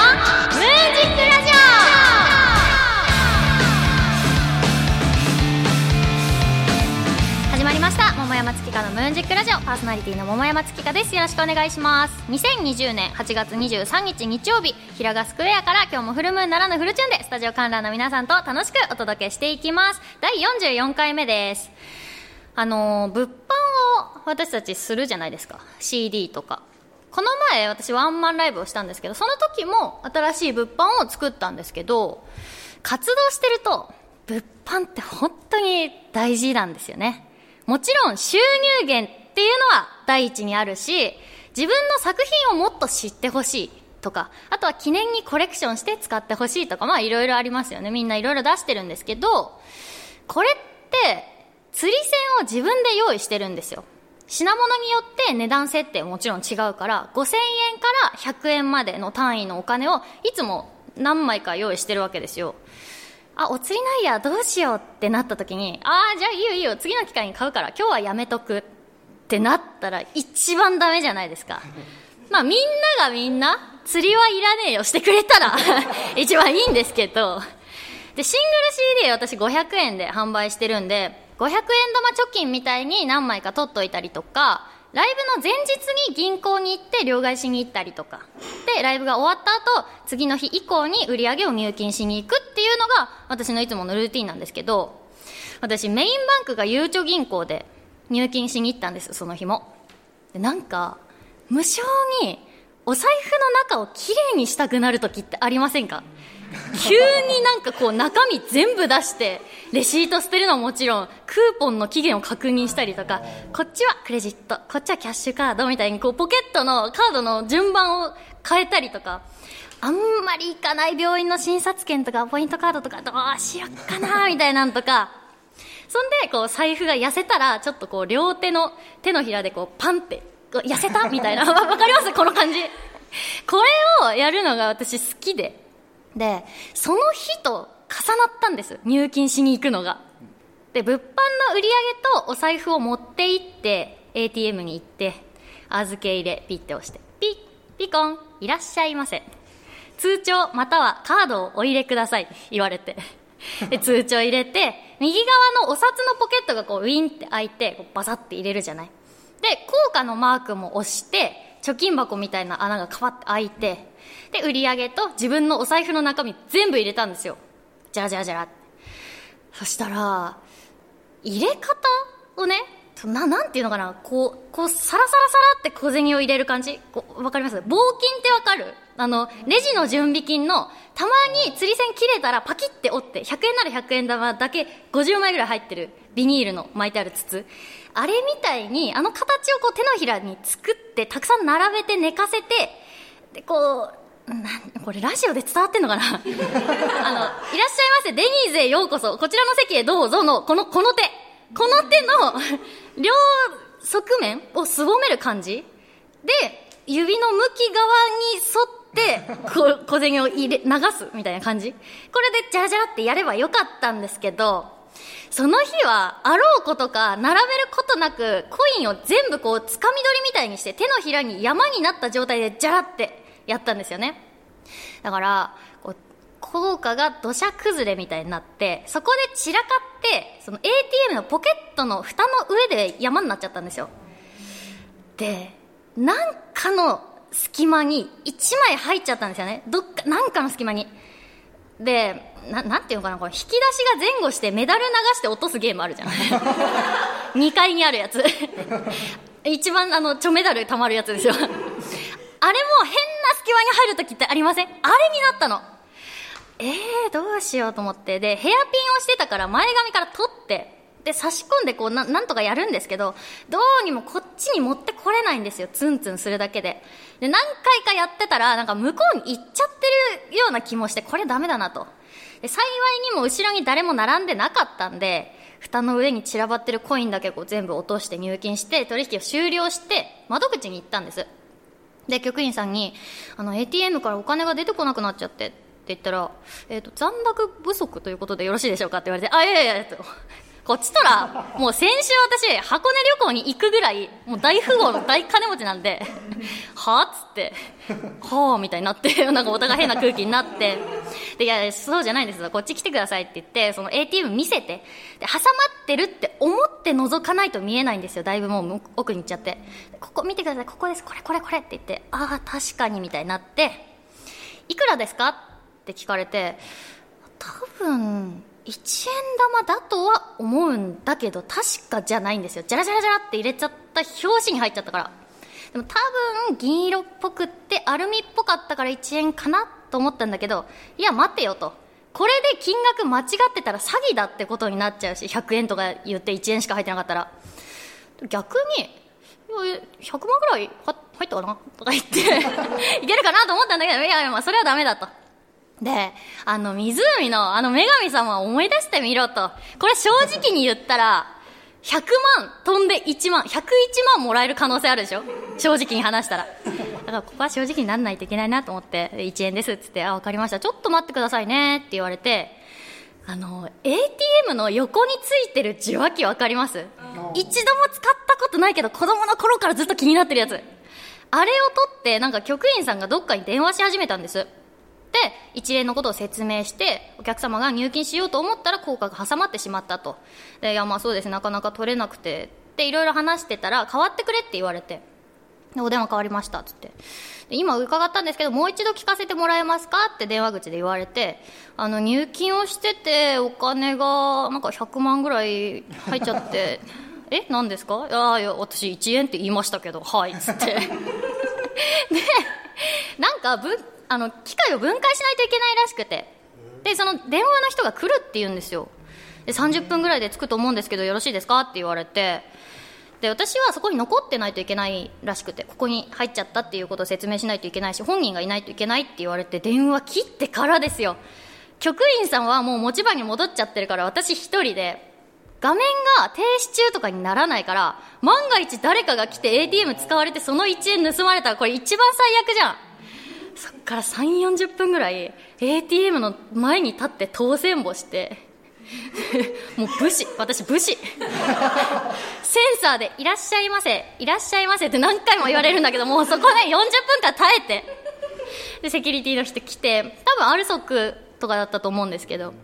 ムーンジックラジオ始まりました。桃山月花のムーンジックラジオ。パーソナリティの桃山月花です。よろしくお願いします。2020年8月23日日曜日平賀スクエアから今日もフルムーンならぬフルチューンでスタジオ観覧の皆さんと楽しくお届けしていきます。第44回目です。あの物販を私たちするじゃないですか。CD とか。この前私ワンマンライブをしたんですけどその時も新しい物販を作ったんですけど活動してると物販って本当に大事なんですよね。もちろん収入源っていうのは第一にあるし自分の作品をもっと知ってほしいとかあとは記念にコレクションして使ってほしいとかまあいろいろありますよね。みんないろいろ出してるんですけどこれって釣り銭を自分で用意してるんですよ。品物によって値段設定もちろん違うから5000円から100円までの単位のお金をいつも何枚か用意してるわけですよ。あお釣りないやどうしようってなった時にああじゃあいいよいいよ次の機会に買うから今日はやめとく。ってなったら一番ダメじゃないですか。まあみんながみんな釣りはいらねえよしてくれたら 一番いいんですけど。でシングル CD 私500円で販売してるんで500円玉貯金みたいに何枚か取っといたりとかライブの前日に銀行に行って両替しに行ったりとか。でライブが終わった後次の日以降に売り上げを入金しに行くっていうのが私のいつものルーティンなんですけど私メインバンクがゆうちょ銀行で入金しに行ったんですその日も。でなんか無性にお財布の中をきれいにしたくなる時ってありませんか？急になんかこう中身全部出してレシート捨てるのはもちろんクーポンの期限を確認したりとかこっちはクレジットこっちはキャッシュカードみたいにこうポケットのカードの順番を変えたりとかあんまり行かない病院の診察券とかポイントカードとかどうしよっかなみたいなんとかそんでこう財布が痩せたらちょっとこう両手の手のひらでこうパンって痩せたみたいな。わかります？この感じ。これをやるのが私好きで。でその日と重なったんです。入金しに行くのが。で物販の売り上げとお財布を持って行って ATM に行って預け入れピッて押してピッピコンいらっしゃいませ。通帳またはカードをお入れください言われて。で通帳入れて右側のお札のポケットがこうウィンって開いてこうバサッて入れるじゃない。で効果のマークも押して貯金箱みたいな穴がカパって開いてで、売り上げと自分のお財布の中身全部入れたんですよ。じゃらじゃらじゃらそしたら、入れ方をね、な、なんていうのかな、こう、こう、サラサラサラって小銭を入れる感じわかります？棒金ってわかる？あの、レジの準備金の、たまに釣り線切れたらパキって折って、100円なら100円玉だけ50枚ぐらい入ってるビニールの巻いてある筒。あれみたいに、あの形をこう手のひらに作って、たくさん並べて寝かせて、で、こう、なこれラジオで伝わってんのかな？あの、いらっしゃいませ、デニーズへようこそ、こちらの席へどうぞの、この、この手。この手の、両側面をすぼめる感じで、指の向き側に沿って、こ 小銭を入れ、流すみたいな感じ。これでジャラジャラってやればよかったんですけど、その日は、あろうことか、並べることなく、コインを全部こう、つかみ取りみたいにして、手のひらに山になった状態で、ジャラってやったんですよね。だから、こう、効果が土砂崩れみたいになって、そこで散らかって、その ATM のポケットの蓋の上で山になっちゃったんですよ。で、なんかの隙間に1枚入っちゃったんですよね。どっか、なんかの隙間に。で、ななんていうのかな、これ引き出しが前後してメダル流して落とすゲームあるじゃない ?2 階にあるやつ。一番あの、ちょメダル溜まるやつですよ。あれも変な隙間に入るときってありません？あれになったの。えー、どうしようと思って。で、ヘアピンをしてたから前髪から取って、で、差し込んでこうな、なんとかやるんですけど、どうにもこっちに持ってこれないんですよ。ツンツンするだけで。で、何回かやってたら、なんか向こうに行っちゃってるような気もして、これダメだなと。で、幸いにも後ろに誰も並んでなかったんで、蓋の上に散らばってるコインだけこう全部落として入金して、取引を終了して、窓口に行ったんです。で、局員さんに、あの、ATM からお金が出てこなくなっちゃってって言ったら、えっ、ー、と、残高不足ということでよろしいでしょうかって言われて、あ、いやいやいや、と。こっちとらもう先週私箱根旅行に行くぐらいもう大富豪の大金持ちなんで はあっつってはあみたいになって なんかお互い変な空気になってでいやそうじゃないんですよ。こっち来てくださいって言ってその ATM 見せてで挟まってるって思って覗かないと見えないんですよ。だいぶもう奥に行っちゃって。ここ見てください。ここです。これこれこれって言ってああ確かにみたいになっていくらですかって聞かれて多分1円玉だとは思うんだけど確かじゃないんですよ。じゃらじゃらじゃらって入れちゃった表紙に入っちゃったから。でも多分銀色っぽくってアルミっぽかったから1円かなと思ったんだけどいや待てよと。これで金額間違ってたら詐欺だってことになっちゃうし100円とか言って1円しか入ってなかったら。逆に100万ぐらい入ったかな？とか言って いけるかなと思ったんだけどいやいやそれはダメだと。で、あの湖のあの女神様を思い出してみろと。これ正直に言ったら、100万飛んで1万、101万もらえる可能性あるでしょ？正直に話したら。だからここは正直にならないといけないなと思って、1円ですっつって、あ、わかりました。ちょっと待ってくださいねって言われて、あの、ATM の横についてる受話器わかります？一度も使ったことないけど子供の頃からずっと気になってるやつ。あれを取って、なんか局員さんがどっかに電話し始めたんです。で一連のことを説明してお客様が入金しようと思ったら効果が挟まってしまったと。でいやまあそうですなかなか取れなくて。っていろいろ話してたら変わってくれって言われて。でお電話変わりました。っつって。で今伺ったんですけどもう一度聞かせてもらえますかって電話口で言われて。あの入金をしててお金がなんか100万ぐらい入っちゃって。え？何ですか？いやいや私1円って言いましたけど。はい。っつって。でなんかぶあの機械を分解しないといけないらしくて。でその電話の人が来るって言うんですよ。で30分ぐらいで着くと思うんですけどよろしいですか？って言われて。で私はそこに残ってないといけないらしくてここに入っちゃったっていうことを説明しないといけないし本人がいないといけないって言われて電話切ってからですよ。局員さんはもう持ち場に戻っちゃってるから私一人で画面が停止中とかにならないから万が一誰かが来て ATM 使われてその1円盗まれたらこれ一番最悪じゃん。そっから3 4 0分ぐらい ATM の前に立って当選簿して もう武士私武士。センサーで「いらっしゃいませいらっしゃいませ」って何回も言われるんだけどもうそこで40分間耐えて。でセキュリティの人来て多分アルソックとかだったと思うんですけど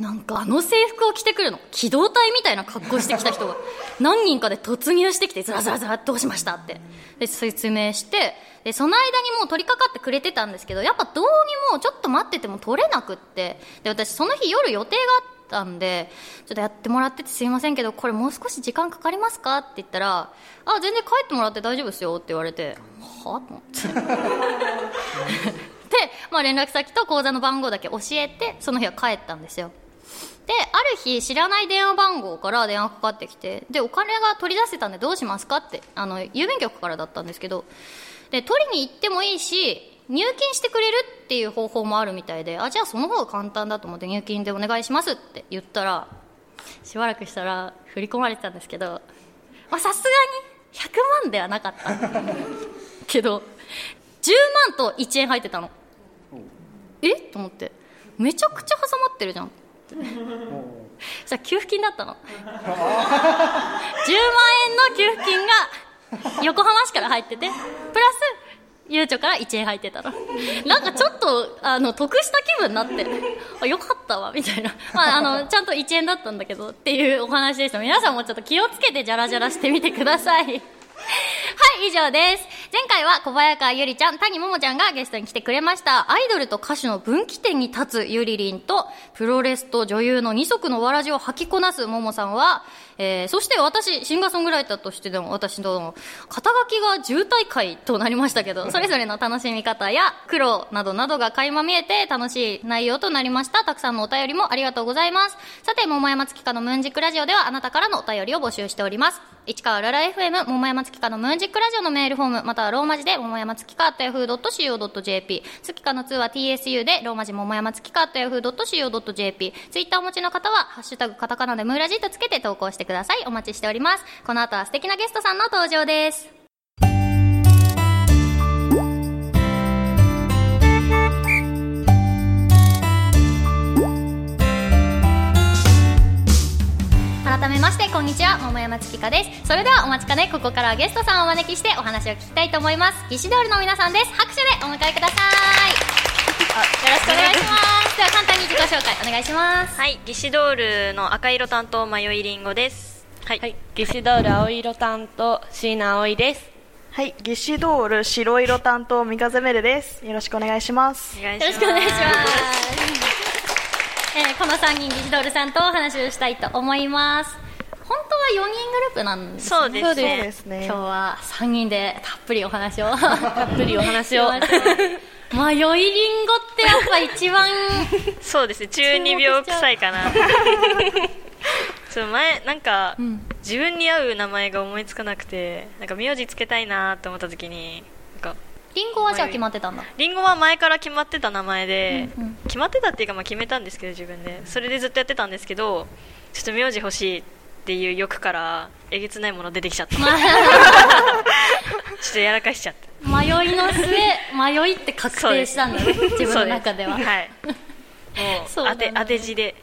なんかあの制服を着てくるの機動隊みたいな格好してきた人が。何人かで突入してきてずらずらずらどうしましたって。で説明してでその間にもう取り掛かってくれてたんですけどやっぱどうにもちょっと待ってても取れなくって。で私その日夜予定があったんでちょっとやってもらっててすいませんけどこれもう少し時間かかりますかって言ったらあ全然帰ってもらって大丈夫ですよって言われてはと思って。で、まあ、連絡先と口座の番号だけ教えてその日は帰ったんですよである日知らない電話番号から電話かかってきてでお金が取り出せたんでどうしますかってあの郵便局からだったんですけどで取りに行ってもいいし入金してくれるっていう方法もあるみたいであじゃあその方が簡単だと思って入金でお願いしますって言ったらしばらくしたら振り込まれてたんですけどさすがに100万ではなかったけど10万と1円入ってたの。え？っと思って。めちゃくちゃ挟まってるじゃん。そしたら給付金だったの。10万円の給付金が横浜市から入っててプラスゆうちょから1円入ってたの。なんかちょっとあの得した気分になって。あよかったわみたいな、まあ、あのちゃんと1円だったんだけどっていうお話でした。皆さんもちょっと気をつけてジャラジャラしてみてくださいはい、以上です。前回は小早川ゆりちゃん、谷桃ちゃんがゲストに来てくれました。アイドルと歌手の分岐点に立つゆりりんと、プロレスと女優の二足のわらじを吐きこなす桃さんは、えー、そして私、シンガーソングライターとしてでも私の肩書きが渋滞会となりましたけど、それぞれの楽しみ方や苦労などなどが垣間見えて楽しい内容となりました。たくさんのお便りもありがとうございます。さて、桃山月花のムーンジックラジオではあなたからのお便りを募集しております。市川ララ FM 桃山月花のムーンジックラジオのメールフォーム、またはローマ字で桃山月花 yahoo.co.jp、月花の2は TSU でローマ字桃山月花 yahoo.co.jp、ツイッターお持ちの方は、ハッシュタグカタカナでムーラジッとつけて投稿してください。お待ちしております。この後は素敵なゲストさんの登場です。改山月花です。それではお待ちかね。ここからはゲストさんをお招きしてお話を聞きたいと思います。ギシドールの皆さんです。拍手でお迎えください。よろしくお願いします。では簡単に自己紹介お願いします。はい、ギシドールの赤色担当迷いりんごです。はい、はい、ゲシドール青色担当椎名葵です。はい、ギシドール白色担当三風メルです。よろしくお願いします。よろしくお願いします。えーこの3人、ギジドールさんとお話をしたいと思います。本当は4人グループなんですね。そうですね。ですね。今日は3人でたっぷりお話を。たっぷりお話を。迷いりんごってやっぱ一番、そうですね、中二病臭いかな。そう前なんか、ん自分に合う名前が思いつかなくて、なんか名字つけたいなと思った時に、なんかりんごはじゃあ決まってたんだ。リンゴは前から決まってた名前で、うんうん決まってたっていうかまあ決めたんですけど自分で、それでずっとやってたんですけど、ちょっと名字欲しいっていう欲からえげつないもの出てきちゃった。ちょっとやらかしちゃった。迷いの末、迷いって確定したんだね、自分の中では。はい。もそう当て当て字で。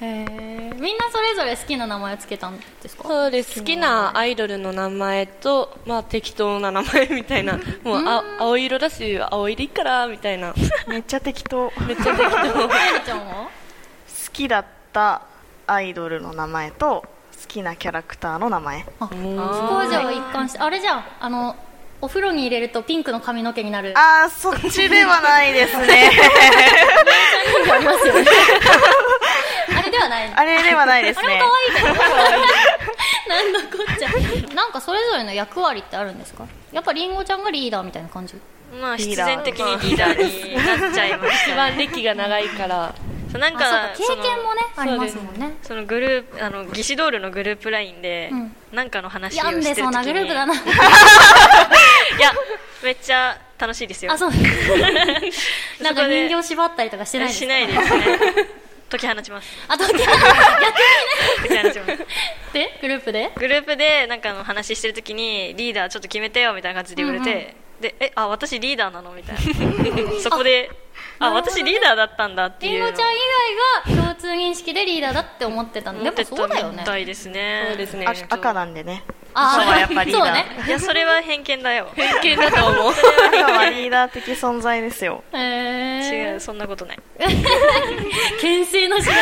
へーみんなそれぞれ好きな名前をつけたんですか？そうです。好きなアイドルの名前と、まあ適当な名前みたいな。もう、あ、青色だし、青いでいいから、みたいな。めっちゃ適当。好めっちゃ適当。ちゃんは？きだったアイドルの名前と好きなキャラクターの名前。あ、そこはじゃあ一貫して、あれじゃん、あの、お風呂に入れるとピンクの髪の毛になる。あー、そっちではないですね。ではないの。あれではないですねあれも。可愛いけど。なんだこっちゃ。なんかそれぞれの役割ってあるんですか？やっぱりんごちゃんがリーダーみたいな感じ？まあ必然的にリーダーになっちゃいました 一番歴が長いから。そうなんかか、経験もね、ありますもんね。そのグループあのギシドールのグループラインで、うんなんかの話をしてる時にでそうなグループだな。いやめっちゃ楽しいですよあ、そう。なんか人形縛ったりとかしてないですか？しないですね解き放ちます。あ、と、逆にね。解き放ちますで、グループで？グループでなんかの話してる時にリーダーちょっと決めてよみたいな感じで言われて、でえあ私リーダーなのみたいな。そこであ私リーダーだったんだっていう。のりんごちゃん以外が共通認識でリーダーだって思ってたんで、やっぱそうだよね。そうですね。あ赤なんでね。あそうはやっぱリーダーそうね。いやそれは偏見だよ偏見だと思う。赤はリーダー的存在ですよ。へー違うそんなことない 牽制のしない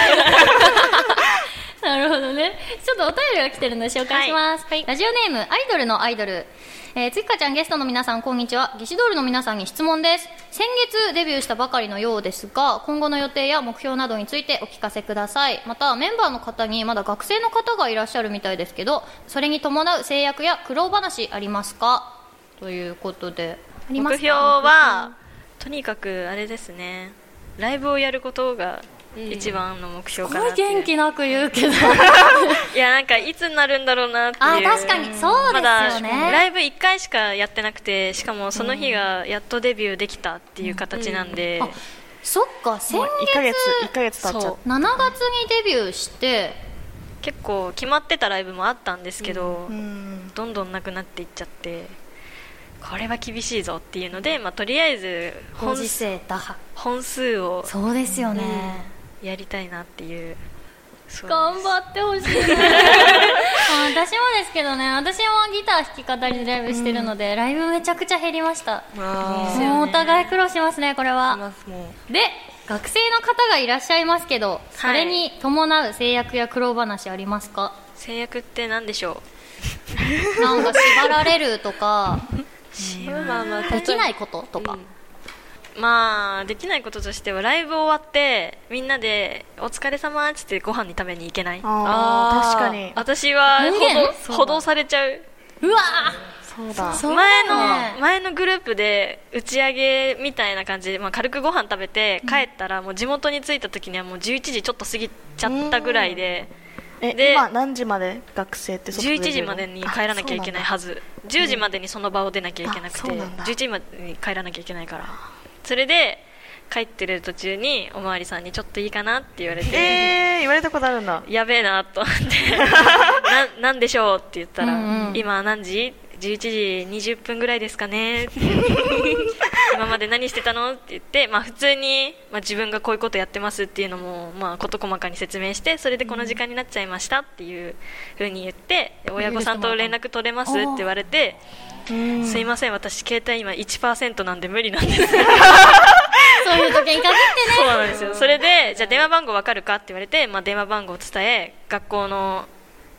なるほどね。ちょっとお便りが来てるので紹介します。ラジオネーム、アイドルのアイドル。えー、つきかちゃんゲストの皆さん、こんにちは。ギシドールの皆さんに質問です。先月デビューしたばかりのようですが、今後の予定や目標などについてお聞かせください。また、メンバーの方にまだ学生の方がいらっしゃるみたいですけど、それに伴う制約や苦労話ありますか？ということで。ありますか目標はとにかくあれですねライブをやることが一番の目す標かな元気なく言うけど。いやなんかいつになるんだろうなっていうあ確かにそうですよねまだライブ1回しかやってなくてしかもその日がやっとデビューできたっていう形なんで、あそっか、先月1ヶ月、1ヶ月経っちゃっ7月にデビューして、結構決まってたライブもあったんですけど、た。うん。どんどんなくなっていっちゃってこれは厳しいぞっていうので、まあ、とりあえず。本数をそうですよね。やりたいなっていう。頑張ってほしい 私もですけどね。私もギター弾き語りでライブしてるので、ライブめちゃくちゃ減りました。お互い苦労しますねこれあ。はで学生の方がいらっしゃいますけど、それに伴う制約や苦労話ありますか？制約って何でしょなんか縛られるとか。う。まあまあ、できないこととか、うまあできないこととしてはライブ終わってみんなで「お疲れ様っつってご飯に食べに行けない。あー、あー確かに。私は補導されちゃう。うわそうだ。そう前の前のグループで打ち上げみたいな感じで、まあ、軽くご飯食べて帰ったらもう地元に着いた時にはもう11時ちょっと過ぎちゃったぐらいで。え、で今何時まで？学生って外出れるの11時までに帰らなきゃいけないはず。10時までにその場を出なきゃいけなくて。あそうなんだ。11時までに帰らなきゃいけないからそれで帰ってる途中におまわりさんにちょっといいかなって言われて、えー、言われたことあるんだ。やべえなと思って ななんでしょうって言ったら、うんうん今何時？11時20分ぐらいですかね。今まで何してたの？って言って、まあ、普通に、まあ、自分がこういうことやってますっていうのも、まあ、事細かに説明してそれでこの時間になっちゃいましたっていうふうに言ってで親御さんと連絡取れますって言われてすいません私携帯今1%なんで無理なんです。そういう時に限ってね。そうなんですよ。それでじゃあ電話番号わかるかって言われて、まあ、電話番号を伝え学校の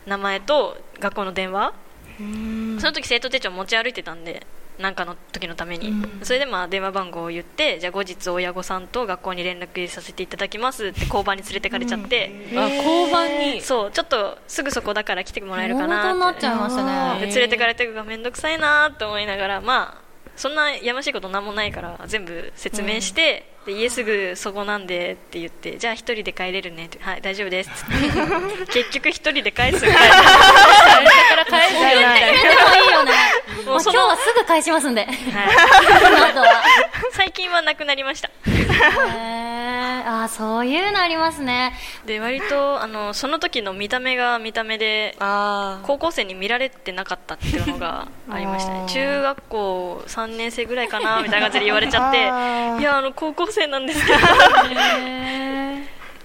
名前と学校の電話その時生徒手帳持ち歩いてたんで何かの時のために、それでまあ電話番号を言ってじゃあ後日親御さんと学校に連絡させていただきますって交番に連れてかれちゃって、あ交番に？そうちょっとすぐそこだから来てもらえるかなっちゃいましたねで連れてかれてがめんどくさいなと思いながらまあそんなやましいことなんもないから全部説明して、で家すぐそこなんでって言ってじゃあ一人で帰れるねってはい大丈夫ですって。結局一人で帰すみたいな。から返すよみたいもいいよね。もう今日はすぐ返しますんで。はい くなりました。あーそういうのありますね。で割とあのその時の見た目が見た目で高校生に見られてなかったっていうのが ありましたね。中学校3年生ぐらいかなみたいな感じで言われちゃっていやあの高校生なんですけど。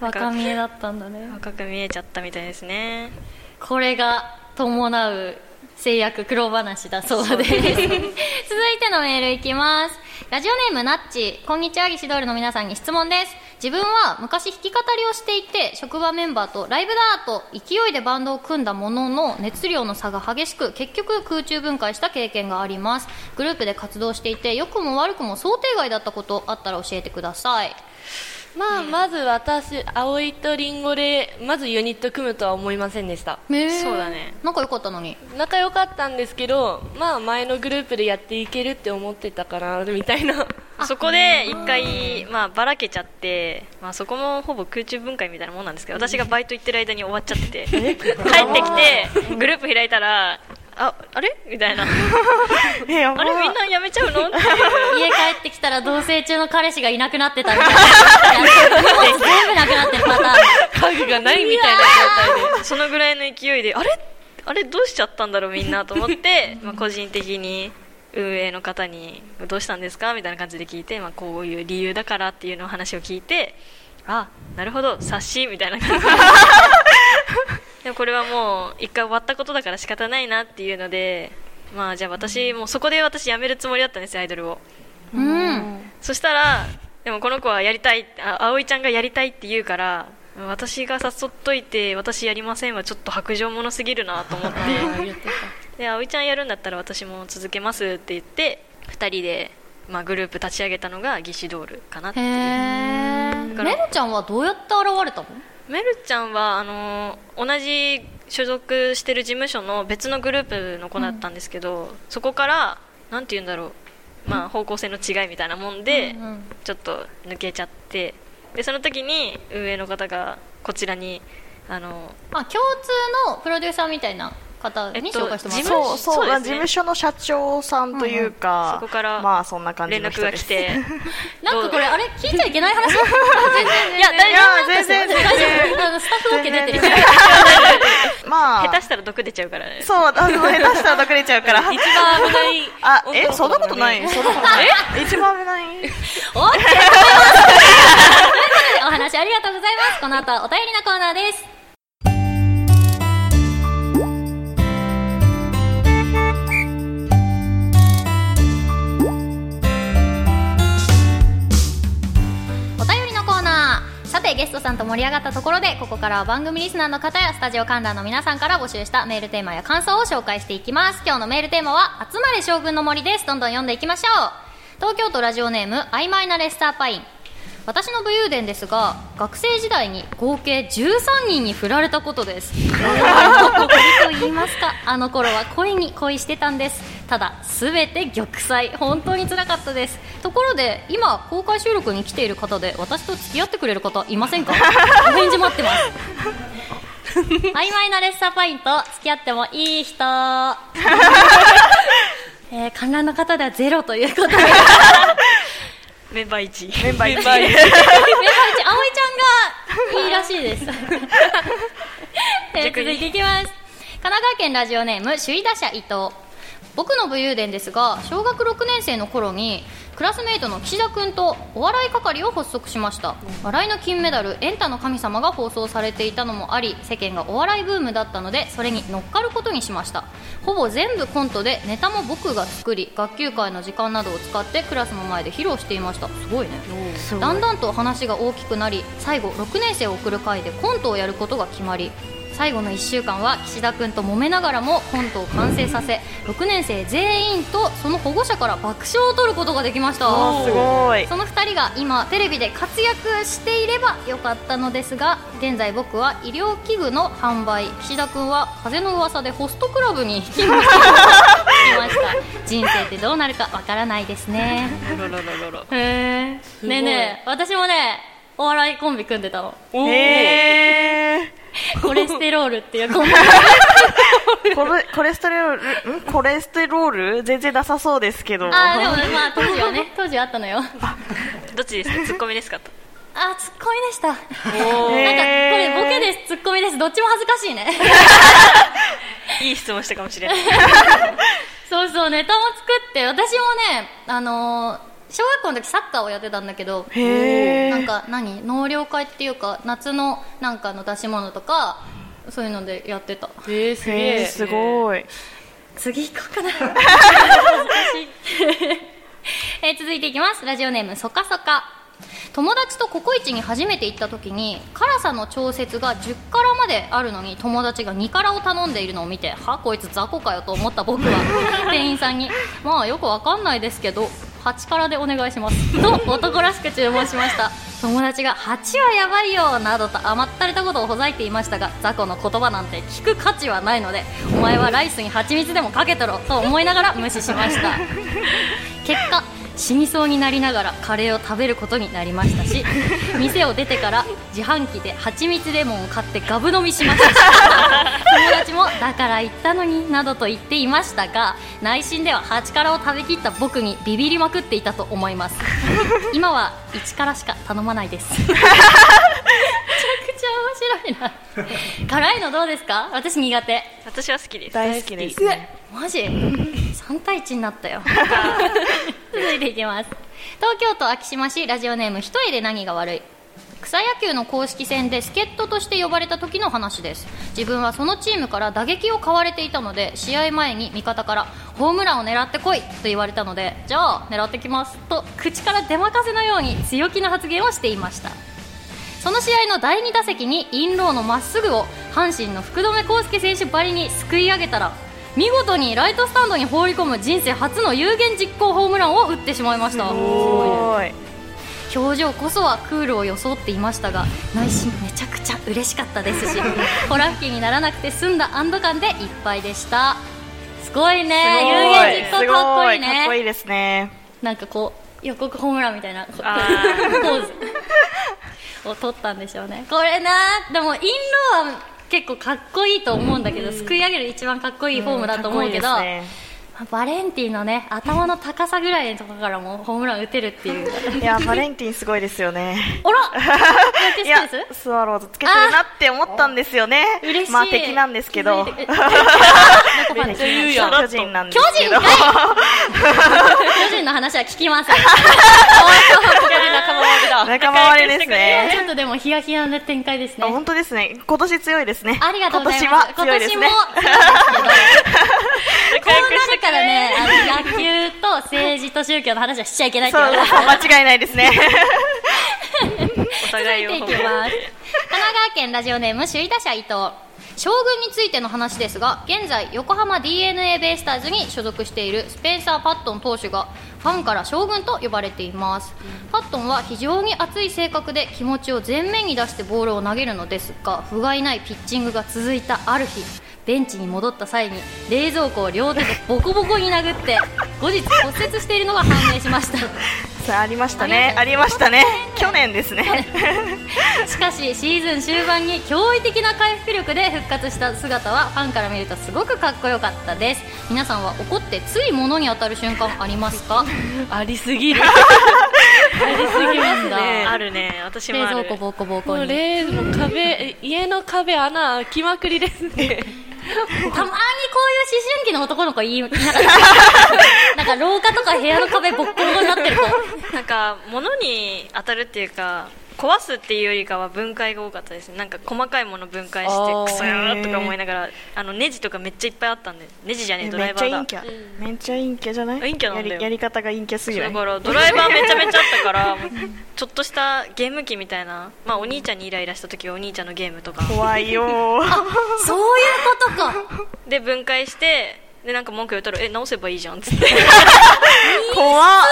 若見えだったんだね。若く見えちゃったみたいですね。これが伴う制約苦労話だそうで。す。続いてのメールいきます。ラジオネームなっちこんにちはギシドールの皆さんに質問です。自分は昔弾き語りをしていて職場メンバーとライブだと勢いでバンドを組んだものの熱量の差が激しく結局空中分解した経験があります。グループで活動していて良くも悪くも想定外だったことあったら教えてくださいまあまず私葵とリンゴでまずユニット組むとは思いませんでした。そうだね。仲良かったのに。仲良かったんですけどまあ前のグループでやっていけるって思ってたかなみたいな。そこで一回、まあ、ばらけちゃって、まあ、そこもほぼ空中分解みたいなもんなんですけど私がバイト行ってる間に終わっちゃってて帰ってきてグループ開いたらああれ？みたいな。あれみんな辞めちゃうの？っていう。家帰ってきたら同棲中の彼氏がいなくなってたみたいな。全部なくなってるパターン家具がないみたいな状態でそのぐらいの勢いで。あれ？あれどうしちゃったんだろうみんなと思って、まあ、個人的に運営の方にどうしたんですか？みたいな感じで聞いて、まあ、こういう理由だからっていうのを話を聞いてあなるほど察しみたいな感じででもこれはもう一回終わったことだから仕方ないなっていうのでまあじゃあ私もうそこで私辞めるつもりだったんですよアイドルを。うん。そしたらでもこの子はやりたいあ葵ちゃんがやりたいって言うから私が誘っといて私やりませんはちょっと白状者すぎるなと思って。言ってで葵ちゃんやるんだったら私も続けますって言って2人で、まあ、グループ立ち上げたのがギシドールかなってへいうメルちゃんはどうやって現れたの？メルちゃんはあの同じ所属してる事務所の別のグループの子だったんですけど、そこからなんて言うんだろう、まあ、方向性の違いみたいなもんで、うんうんちょっと抜けちゃってでその時に運営の方がこちらにあのあ共通のプロデューサーみたいな方に紹介してもらった、えっとそうそうそうですね。事務所の社長さんというか、そこからまあそんな感じ連絡が来て。なんかこれあれ？聞いちゃいけない話？いや大いや丈全然全大丈然。夫あのスタッフ出てる。まあ。夫下手したら毒出ちゃうからね。そうあの下手したら毒出ちゃうから。一番危ない。あえ？そんなことない？そんなことない？え？一番危ない？OK ということでお話ありがとうございます。この後はお便りのコーナーですゲストさんと盛り上がったところでここからは番組リスナーの方やスタジオ観覧の皆さんから募集したメールテーマや感想を紹介していきます。今日のメールテーマは「集まれ将軍の森」です。どんどん読んでいきましょう。東京都ラジオネーム曖昧なレッサーパイン。私の武勇伝ですが学生時代に合計13人に振られたことです。あの頃は恋に恋してたんですただ全て玉砕。本当につらかったです。ところで今公開収録に来ている方で私と付き合ってくれる方いませんか？お返事待ってます。曖昧なレッサーパインと付き合ってもいい人。えー、観覧の方ではゼロということで。メンバー1メンバー1メンバー一。葵ちゃんがいいらしいです、えー続いていきます。神奈川県ラジオネーム首位打者伊藤僕の武勇伝ですが小学6年生の頃にクラスメイトの岸田君とお笑い係を発足しました。笑いの金メダル「エンタの神様」が放送されていたのもあり世間がお笑いブームだったのでそれに乗っかることにしました。ほぼ全部コントでネタも僕が作り学級会の時間などを使ってクラスの前で披露していました。すごいね。だんだんと話が大きくなり最後6年生を送る会でコントをやることが決まり最後の1週間は岸田君と揉めながらもコントを完成させ6年生全員とその保護者から爆笑を取ることができました。あすごい。その2人が今テレビで活躍していればよかったのですが現在僕は医療器具の販売。岸田君は風の噂でホストクラブに勤務してい ました。人生ってどうなるかわからないですね。へえねえねえ私もねお笑いコンビ組んでたの。へえ コレステロールっていうコンビコレコレステロールん？コレステロール？全然なさそうですけど。ああでもまあ当時はね当時はあったのよ。どっちですかツッコミですか？とあーツッコミでした。なんかこれボケですツッコミです。どっちも恥ずかしいね。いい質問したかもしれない。そうそうネタも作って私もねあのー小学校の時サッカーをやってたんだけどなんか何納涼会っていうか夏のなんかの出し物とかそういうのでやってた。えー、すげえ。へえすごい。次行こうかな。えー続いていきます。ラジオネームそかそか友達とココイチに初めて行った時に辛さの調節が10辛まであるのに友達が2辛を頼んでいるのを見てはこいつ雑魚かよと思った僕は店員さんに。まあよくわかんないですけど8辛でお願いします。と男らしく注文しました。友達が8はやばいよなどと甘ったれたことをほざいていましたが雑魚の言葉なんて聞く価値はないのでお前はライスに蜂蜜でもかけとろと思いながら無視しました。結果死にそうになりながらカレーを食べることになりましたし 店を出てから自販機で蜂蜜レモンを買ってガブ飲みしました。し 友達もだから言ったのになどと言っていましたが内心では8辛を食べきった僕にビビりまくっていたと思います。今は1辛しか頼まないです。めちゃくちゃ面白いな。辛いのどうですか？私苦手。私は好きです。大好きです。マジ？3対1になったよ。続いきます。東京都昭島市ラジオネーム一重で何が悪い。草野球の公式戦で助っ人として呼ばれた時の話です。自分はそのチームから打撃を買われていたので試合前に味方からホームランを狙ってこいと言われたのでじゃあ狙ってきます。と口から出まかせのように強気な発言をしていました。その試合の第2打席にインローのまっすぐを阪神の福留孝介選手ばりにすくい上げたら見事にライトスタンドに放り込む人生初の有言実行ホームランを打ってしまいました。表情こそはクールを装っていましたが内心めちゃくちゃ嬉しかったですし ホラ吹きにならなくて済んだ安堵感でいっぱいでした。すごいね。有言実行かっこいいすごかっこいいねですね。なんかこう予告ホームランみたいなポーズ。を取ったんでしょうね。これなでもインローは結構かっこいいと思うんだけど、すくい上げる一番かっこいいフォームだと思うけど、バレンティンのね頭の高さぐらいのところからもホームラン打てるっていう。いやバレンティンすごいですよね。あら！いやスワローズつけてるなって思ったんですよね。嬉しい。まあ敵なんですけど。巨人なんで巨すけど巨人の話は聞きません仲間割れだ。仲間割れですちねょっとでもヒヤヒヤな展開ですね。あ本当ですね。今年強いですね。ありがとうございます。今年は強いですね。今年もこうなるからねあの野球と政治と宗教の話はしちゃいけないってそう間違いないですね。お互いを続いていきます。神奈川県ラジオネーム首位打者伊藤将軍についての話ですが現在横浜 d n a ベイスターズに所属しているスペンサー・パットン投手がファンから将軍と呼ばれています、パットンは非常に熱い性格で気持ちを前面に出してボールを投げるのですが不甲斐ないピッチングが続いたある日ベンチに戻った際に冷蔵庫を両手でボコボコに殴って後日骨折しているのが判明しました。ありましたね。ありましたね。去年ですね。しかしシーズン終盤に驚異的な回復力で復活した姿はファンから見るとすごくかっこよかったです。皆さんは怒ってつい物に当たる瞬間ありますか？ありすぎる。ありすぎますねあるね。私もある。冷蔵庫ボコボコもうに冷もう壁家の壁穴開きまくりですね たまにこういう思春期の男の子言いながら。なんか廊下とか部屋の壁ボッコボコになってる子。なんか物に当たるっていうか壊すっていうよりかは分解が多かったですね。なんか細かいもの分解してクソーとか思いながらあのネジとかめっちゃいっぱいあったんで。ネジじゃねええドライバーがめっちゃ陰キャ。めっちゃ陰キャ。じゃない？陰キャなんだよ。やり方が陰キャすぎない？だからドライバーめちゃめちゃあったからもう ちょっとしたゲーム機みたいな、まあ、お兄ちゃんにイライラした時はお兄ちゃんのゲームとか。怖いよー。そういうことか。で分解してでなんか文句言ったら「え直せばいいじゃん」っつって。怖っ。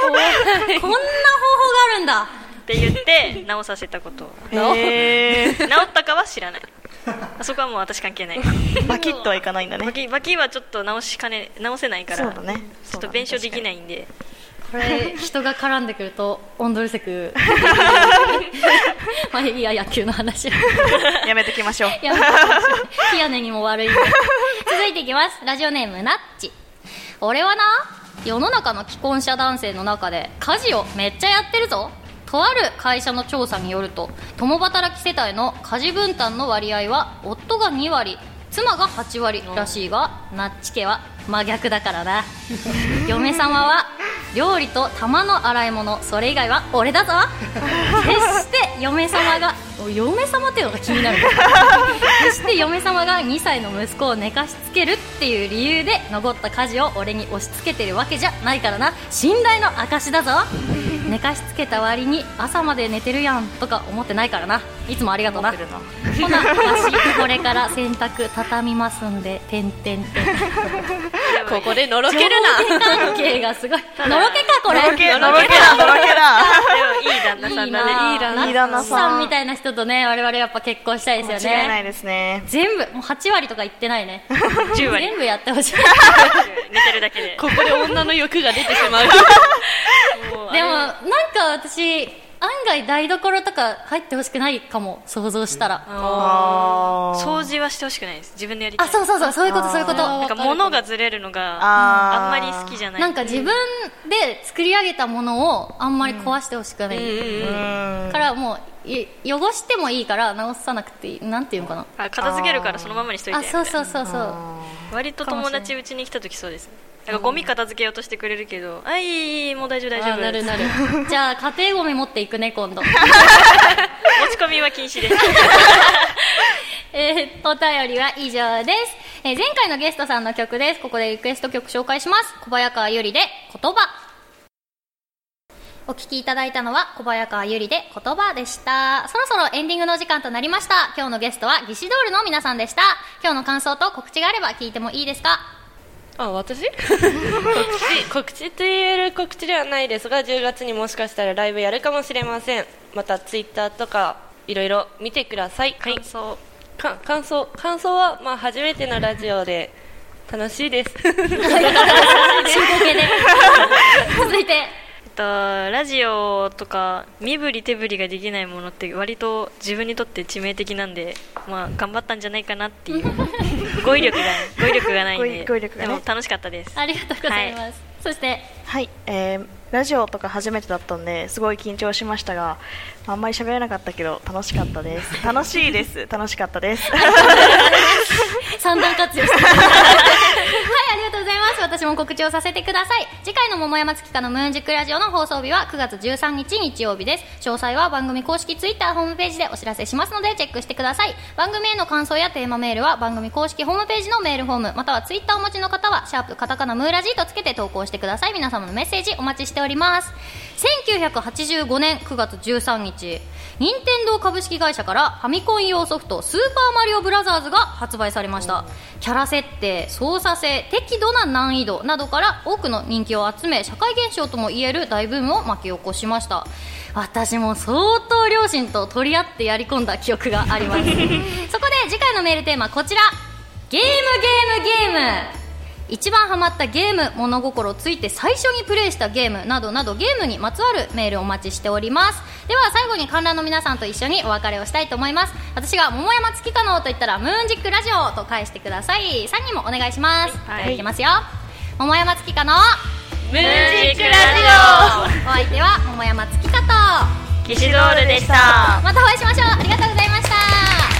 こんな方法があるんだ。って言って直させたこと。えー、直ったかは知らない。あそこはもう私関係ない。バキッとはいかないんだね。バキバキはちょっっと直しかね直せないから。そうだね。ちょっと弁償できないいんでこれ人が絡んでくるとオンドルセク まあいいや野球の話。やめときましょう。やめてピアネにも悪い続いていきます。ラジオネームナッチ。俺はな世の中の既婚者男性の中で家事をめっちゃやってるぞ。とある会社の調査によると共働き世帯の家事分担の割合は夫が2割妻が8割らしいがナッチ家は真逆だからな。嫁様は料理と玉の洗い物それ以外は俺だぞ。決して嫁様がお嫁様っていうのが気になる。決して嫁様が2歳の息子を寝かしつけるっていう理由で残った家事を俺に押し付けてるわけじゃないからな。信頼の証だぞ寝かしつけた割に朝まで寝てるやんとか思ってないからな。いつもありがとうな。思ってるな。ほなわしこれから洗濯畳みますんでてんてんてんここでのろけるな。上下関係がすごい。のろけかこれ。のろけだ。のろけだ。でもいい旦那さんだね。いいな。いい旦那さんみたいな人とね我々やっぱ結婚したいですよね。間違いないですね。全部もう8割とか言ってないね。10割。全部やってほしい。寝てるだけで。ここで女の欲が出てしまう。でもなんか私案外台所とか入ってほしくないかも想像したら、掃除はしてほしくないです。自分でやりたい。あそうそうそうそういうことそういうこと。なんか物がずれるのがあんまり好きじゃない。なんか自分で作り上げたものをあんまり壊してほしくない、うんからもうい汚してもいいから直さなくていい。なんていうのかな。あ片付けるからそのままにしといて。あそうそうそうそう。割と友達うちに来た時そうですねなんかゴミ片付けようとしてくれるけど「あいいもう大丈夫大丈夫」あなるなる。じゃあ家庭ゴミ持っていくね今度。持ち込みは禁止です。えーお便りは以上です、えー前回のゲストさんの曲です。ここでリクエスト曲紹介します。小早川ゆりで言葉。お聴きいただいたのは小早川ゆりで言葉でした。そろそろエンディングの時間となりました。今日のゲストはギシドールの皆さんでした。今日の感想と告知があれば聞いてもいいですか？あ私？告知？告知と言える告知ではないですが10月にもしかしたらライブやるかもしれません。またツイッターとかいろいろ見てください。はい。感想。か感想？感想は、まあ、初めてのラジオで楽しいです。続いてえっとラジオとか身振り手振りができないものって割と自分にとって致命的なんで、まあ、頑張ったんじゃないかなっていう 語彙力が 語彙力がないんで。語彙語彙力がね。でも楽しかったです。ありがとうございます、そしてはい、えーラジオとか初めてだったんですごい緊張しましたがあんまり喋れなかったけど楽しかったです。楽しいです。楽しかったです。三段活用して。はいありがとうございます。私も告知をさせてください。次回の桃山月花のムーンジックラジオの放送日は9月13日日曜日です。詳細は番組公式ツイッターホームページでお知らせしますのでチェックしてください。番組への感想やテーマメールは番組公式ホームページのメールフォームまたはツイッターをお持ちの方はシャープカタカナムーラジーとつけて投稿してください。皆様のメッセージお待ちしております。1985年9月13日任天堂株式会社からファミコン用ソフト「スーパーマリオブラザーズ」が発売されました。キャラ設定操作性適度な難易度などから多くの人気を集め社会現象ともいえる大ブームを巻き起こしました。私も相当両親と取り合ってやり込んだ記憶があります。そこで次回のメールテーマこちら。ゲームゲームゲーム一番ハマったゲーム物心ついて最初にプレイしたゲームなどなどゲームにまつわるメールをお待ちしております。では最後に観覧の皆さんと一緒にお別れをしたいと思います。私が桃山月花のと言ったらムーンジックラジオと返してください。3人もお願いします、はいいきますよ。桃山月花のムーンジックラジお相手は桃山月花と。キシドールでした。またお会いしましょう。ありがとうございました